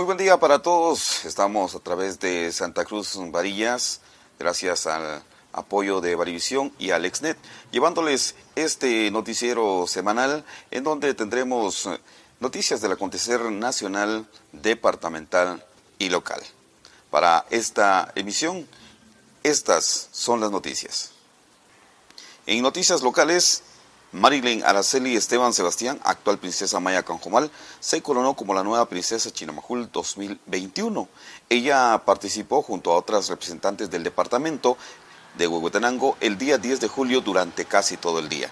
día para todos. Estamos a través de Santa Cruz Varillas, gracias al apoyo de Varivisión y Alexnet, llevándoles este noticiero semanal en donde tendremos noticias del acontecer nacional, departamental y local. Para esta emisión, estas son las noticias. En noticias locales, Marilyn Araceli Esteban Sebastián, actual princesa Maya Canjomal, se coronó como la nueva princesa Chinamajul 2021. Ella participó junto a otras representantes del departamento de Huehuetenango el día 10 de julio durante casi todo el día.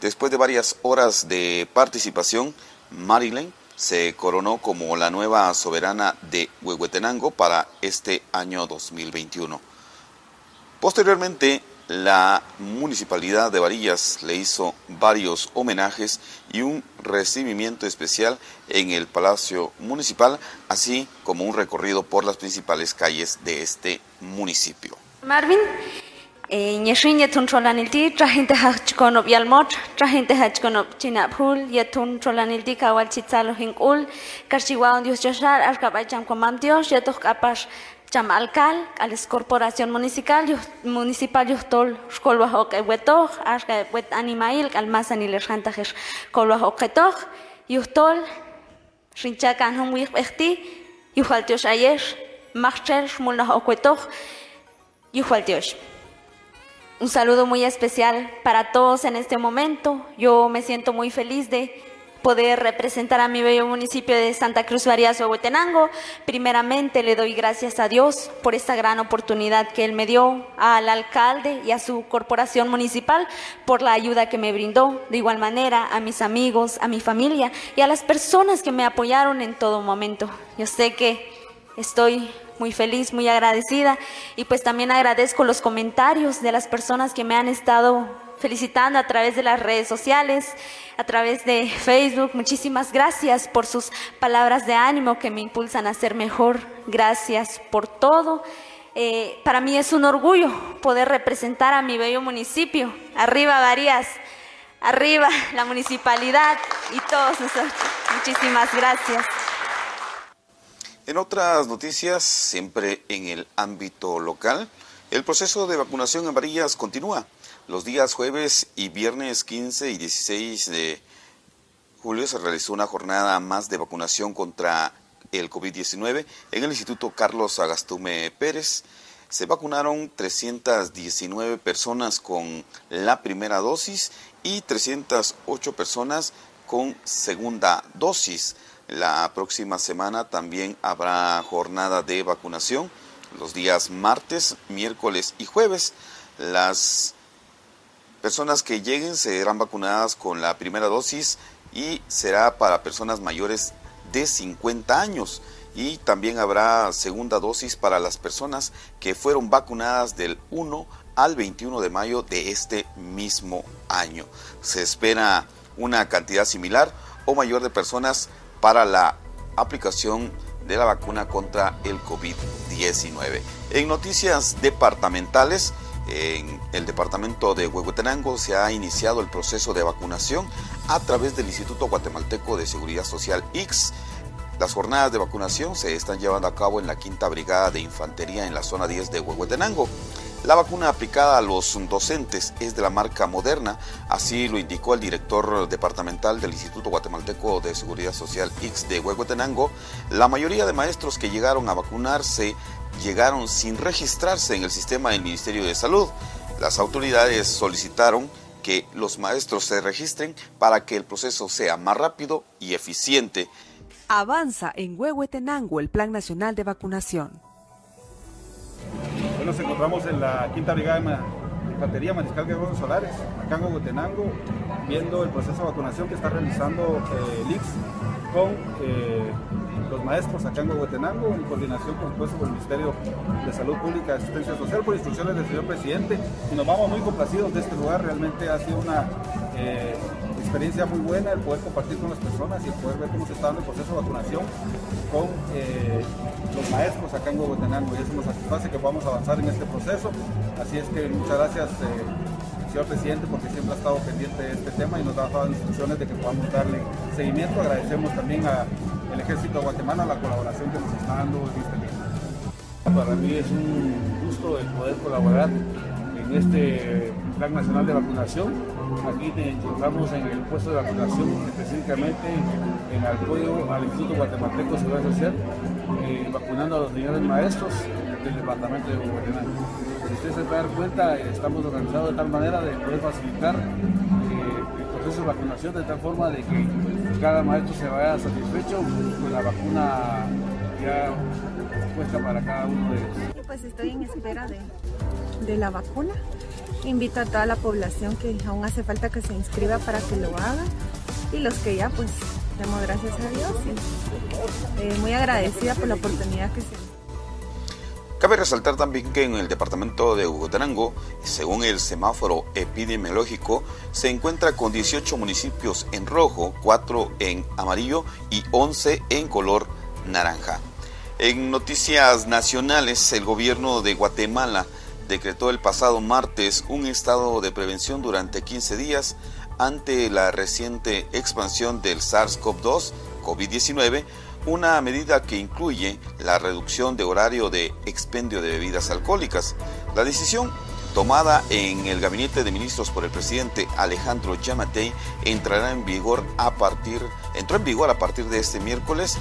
Después de varias horas de participación, Marilyn se coronó como la nueva soberana de Huehuetenango para este año 2021. Posteriormente, la municipalidad de Varillas le hizo varios homenajes y un recibimiento especial en el Palacio Municipal, así como un recorrido por las principales calles de este municipio. Marvin, ñexin yetun trolanilti, trajinte hachkonop yalmot, trajinte hachkonop chinapul, yetun trolanilti kawal chitzalo hinkul, karchiwaon dios joshar, arkabacham komam dios, yetok kapash chamalcal, a la corporación municipal, municipal yuhtol, xkolwa hok ewetoj, ashka wet animail, almasan iler hantajesh, kolwa hok etoj, yuhtol, rinchakan hum wich echti, yuhaltiosh ayesh, machel, shmulna hok etoj, yuhaltiosh. Un saludo muy especial para todos en este momento. Yo me siento muy feliz de poder representar a mi bello municipio de Santa Cruz Varías Huehuetenango. Primeramente le doy gracias a Dios por esta gran oportunidad que Él me dio, al alcalde y a su corporación municipal por la ayuda que me brindó. De igual manera a mis amigos, a mi familia y a las personas que me apoyaron en todo momento. Yo sé que estoy muy feliz, muy agradecida y pues también agradezco los comentarios de las personas que me han estado felicitando a través de las redes sociales, a través de Facebook. Muchísimas gracias por sus palabras de ánimo que me impulsan a ser mejor. Gracias por todo. Eh, para mí es un orgullo poder representar a mi bello municipio. Arriba Varías, arriba la municipalidad y todos nosotros. Muchísimas gracias. En otras noticias, siempre en el ámbito local, el proceso de vacunación en Varillas continúa. Los días jueves y viernes 15 y 16 de julio se realizó una jornada más de vacunación contra el COVID-19 en el Instituto Carlos Agastume Pérez. Se vacunaron 319 personas con la primera dosis y 308 personas con segunda dosis. La próxima semana también habrá jornada de vacunación los días martes, miércoles y jueves. Las Personas que lleguen serán vacunadas con la primera dosis y será para personas mayores de 50 años. Y también habrá segunda dosis para las personas que fueron vacunadas del 1 al 21 de mayo de este mismo año. Se espera una cantidad similar o mayor de personas para la aplicación de la vacuna contra el COVID-19. En noticias departamentales, en el departamento de Huehuetenango se ha iniciado el proceso de vacunación a través del Instituto Guatemalteco de Seguridad Social X. Las jornadas de vacunación se están llevando a cabo en la Quinta Brigada de Infantería en la zona 10 de Huehuetenango. La vacuna aplicada a los docentes es de la marca Moderna, así lo indicó el director departamental del Instituto Guatemalteco de Seguridad Social X de Huehuetenango. La mayoría de maestros que llegaron a vacunarse llegaron sin registrarse en el sistema del Ministerio de Salud. Las autoridades solicitaron que los maestros se registren para que el proceso sea más rápido y eficiente. Avanza en Huehuetenango el Plan Nacional de Vacunación. Hoy nos encontramos en la Quinta Brigada de Infantería Mariscal Guerrero Solares, acá en Huehuetenango, viendo el proceso de vacunación que está realizando eh, el IX con eh, los maestros acá en Huehuetenango, en coordinación por el Ministerio de Salud Pública y Asistencia Social, por instrucciones del señor presidente, y nos vamos muy complacidos de este lugar, realmente ha sido una eh, experiencia muy buena el poder compartir con las personas y el poder ver cómo se está dando el proceso de vacunación con eh, los maestros acá en Huehuetenango, y eso nos satisface que podamos avanzar en este proceso, así es que muchas gracias eh, señor presidente, porque siempre ha estado pendiente de este tema y nos ha dado instrucciones de que podamos darle seguimiento. Agradecemos también a el Ejército de Guatemala la colaboración que nos está dando en este mes. Para mí es un gusto el poder colaborar en este Plan Nacional de Vacunación. Aquí nos encontramos en el puesto de vacunación, específicamente en apoyo al Instituto Guatemalteco de Seguridad Social, eh, vacunando a los niños maestros del departamento de Guatemala. Si usted se puede dar cuenta, estamos organizados de tal manera de poder facilitar eh, el proceso de vacunación de tal forma de que cada maestro se vaya satisfecho con la vacuna ya puesta para cada uno de ellos. Pues estoy en espera de, de la vacuna. Invito a toda la población que aún hace falta que se inscriba para que lo haga y los que ya pues damos gracias a Dios y eh, muy agradecida por la oportunidad que se Cabe resaltar también que en el departamento de Hugotenango, según el semáforo epidemiológico, se encuentra con 18 municipios en rojo, 4 en amarillo y 11 en color naranja. En noticias nacionales, el gobierno de Guatemala decretó el pasado martes un estado de prevención durante 15 días ante la reciente expansión del SARS-CoV-2, COVID-19, una medida que incluye la reducción de horario de expendio de bebidas alcohólicas. La decisión tomada en el gabinete de ministros por el presidente Alejandro Yamatei entrará en vigor a partir entró en vigor a partir de este miércoles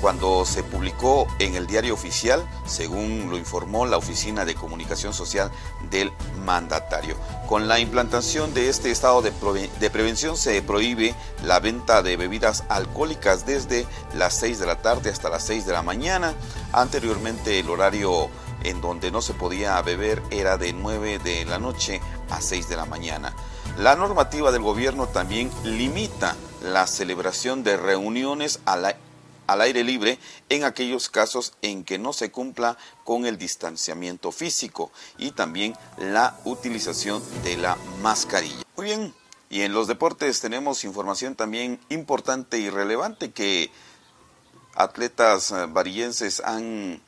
cuando se publicó en el diario oficial, según lo informó la Oficina de Comunicación Social del mandatario. Con la implantación de este estado de, prevención se prohíbe la venta de bebidas alcohólicas desde las 6 de la tarde hasta las 6 de la mañana. Anteriormente el horario en donde no se podía beber era de 9 de la noche a 6 de la mañana. La normativa del gobierno también limita la celebración de reuniones a la al aire libre en aquellos casos en que no se cumpla con el distanciamiento físico y también la utilización de la mascarilla. Muy bien, y en los deportes tenemos información también importante y relevante que atletas eh, varillenses han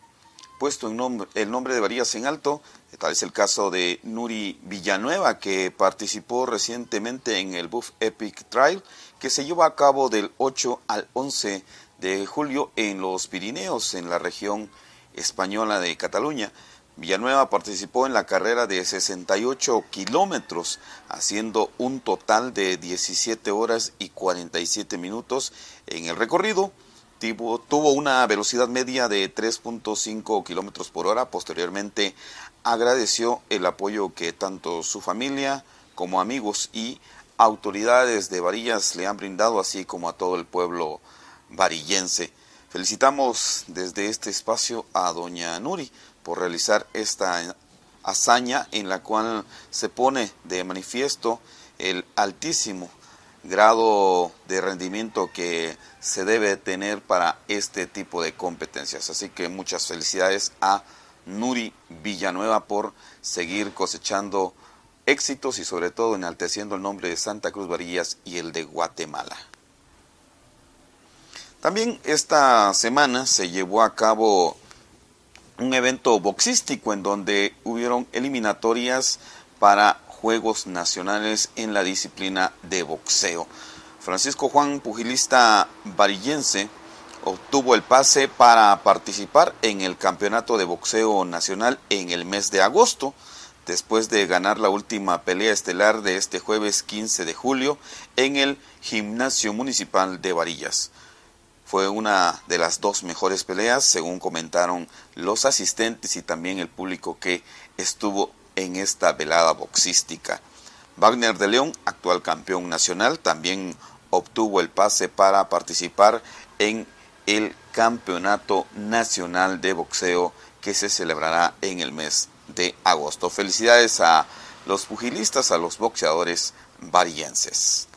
puesto el nombre de Varillas en alto. Tal es el caso de Nuri Villanueva, que participó recientemente en el Buff Epic Trail, que se llevó a cabo del 8 al 11 de julio en los Pirineos, en la región española de Cataluña. Villanueva participó en la carrera de 68 kilómetros, haciendo un total de 17 horas y 47 minutos en el recorrido. Tuvo, tuvo una velocidad media de 3.5 kilómetros por hora. Posteriormente agradeció el apoyo que tanto su familia como amigos y autoridades de Varillas le han brindado, así como a todo el pueblo varillense. Felicitamos desde este espacio a doña Nuri por realizar esta hazaña en la cual se pone de manifiesto el altísimo grado de rendimiento que se debe tener para este tipo de competencias. Así que muchas felicidades a Nuri Villanueva por seguir cosechando éxitos y sobre todo enalteciendo el nombre de Santa Cruz Varillas y el de Guatemala. También esta semana se llevó a cabo un evento boxístico en donde hubieron eliminatorias para Juegos Nacionales en la disciplina de boxeo. Francisco Juan, pugilista varillense, obtuvo el pase para participar en el Campeonato de Boxeo Nacional en el mes de agosto, después de ganar la última pelea estelar de este jueves 15 de julio en el Gimnasio Municipal de Varillas. Fue una de las dos mejores peleas, según comentaron los asistentes y también el público que estuvo en esta velada boxística. Wagner de León, actual campeón nacional, también obtuvo el pase para participar en el Campeonato Nacional de Boxeo que se celebrará en el mes de agosto. Felicidades a los pugilistas, a los boxeadores varillenses.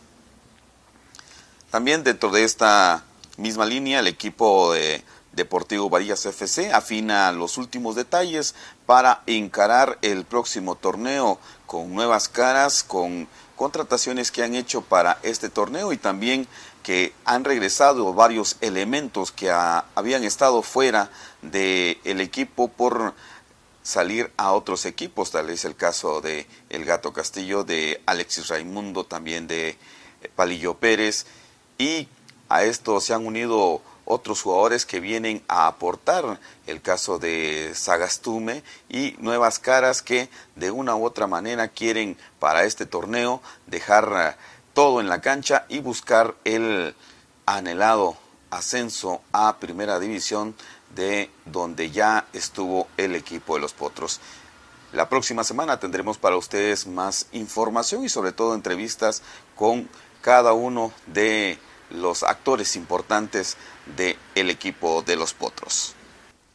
También dentro de esta misma línea, el equipo de Deportivo Varillas FC afina los últimos detalles para encarar el próximo torneo con nuevas caras, con contrataciones que han hecho para este torneo y también que han regresado varios elementos que habían estado fuera del el equipo por salir a otros equipos, tal es el caso de El Gato Castillo, de Alexis Raimundo, también de Palillo Pérez y a esto se han unido otros jugadores que vienen a aportar, el caso de Sagastume y nuevas caras que de una u otra manera quieren para este torneo dejar todo en la cancha y buscar el anhelado ascenso a primera división de donde ya estuvo el equipo de los Potros. La próxima semana tendremos para ustedes más información y sobre todo entrevistas con cada uno de los actores importantes del el equipo de los Potros.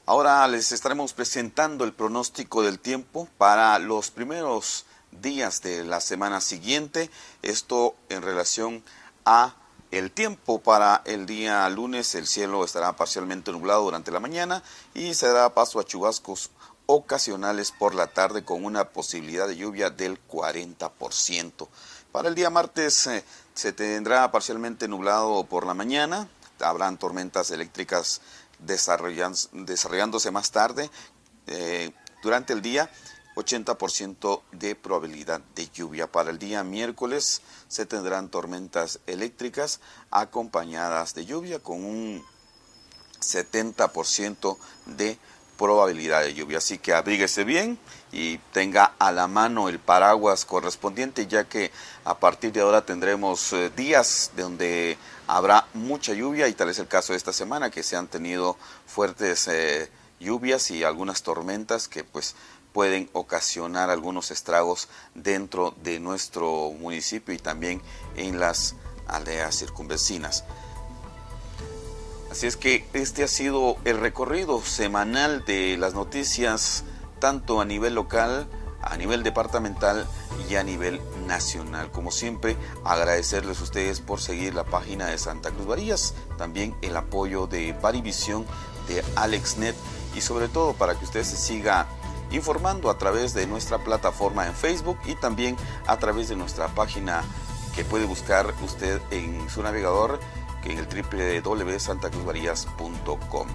Ahora les estaremos presentando el pronóstico del tiempo para los primeros días de la semana siguiente. Esto en relación a el tiempo para el día lunes, el cielo estará parcialmente nublado durante la mañana y se dará paso a chubascos ocasionales por la tarde con una posibilidad de lluvia del 40%. Para el día martes eh, se tendrá parcialmente nublado por la mañana, habrán tormentas eléctricas desarrollándose más tarde. Eh, durante el día 80% de probabilidad de lluvia. Para el día miércoles se tendrán tormentas eléctricas acompañadas de lluvia con un 70% de probabilidad de lluvia. Así que abríguese bien y tenga a la mano el paraguas correspondiente, ya que a partir de ahora tendremos eh, días donde habrá mucha lluvia y tal es el caso de esta semana que se han tenido fuertes eh, lluvias y algunas tormentas que pues pueden ocasionar algunos estragos dentro de nuestro municipio y también en las aldeas circunvecinas. Así es que este ha sido el recorrido semanal de las noticias, tanto a nivel local, a nivel departamental y a nivel nacional. Como siempre, agradecerles a ustedes por seguir la página de Santa Cruz Varillas, también el apoyo de Varivisión, de AlexNet y sobre todo para que usted se siga informando a través de nuestra plataforma en Facebook y también a través de nuestra página que puede buscar usted en su navegador en el www.santacruzvarías.com.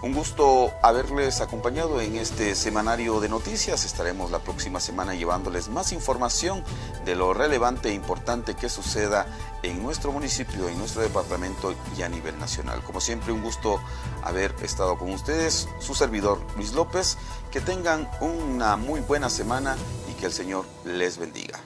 Un gusto haberles acompañado en este semanario de noticias. Estaremos la próxima semana llevándoles más información de lo relevante e importante que suceda en nuestro municipio, en nuestro departamento y a nivel nacional. Como siempre, un gusto haber estado con ustedes, su servidor Luis López. Que tengan una muy buena semana y que el Señor les bendiga.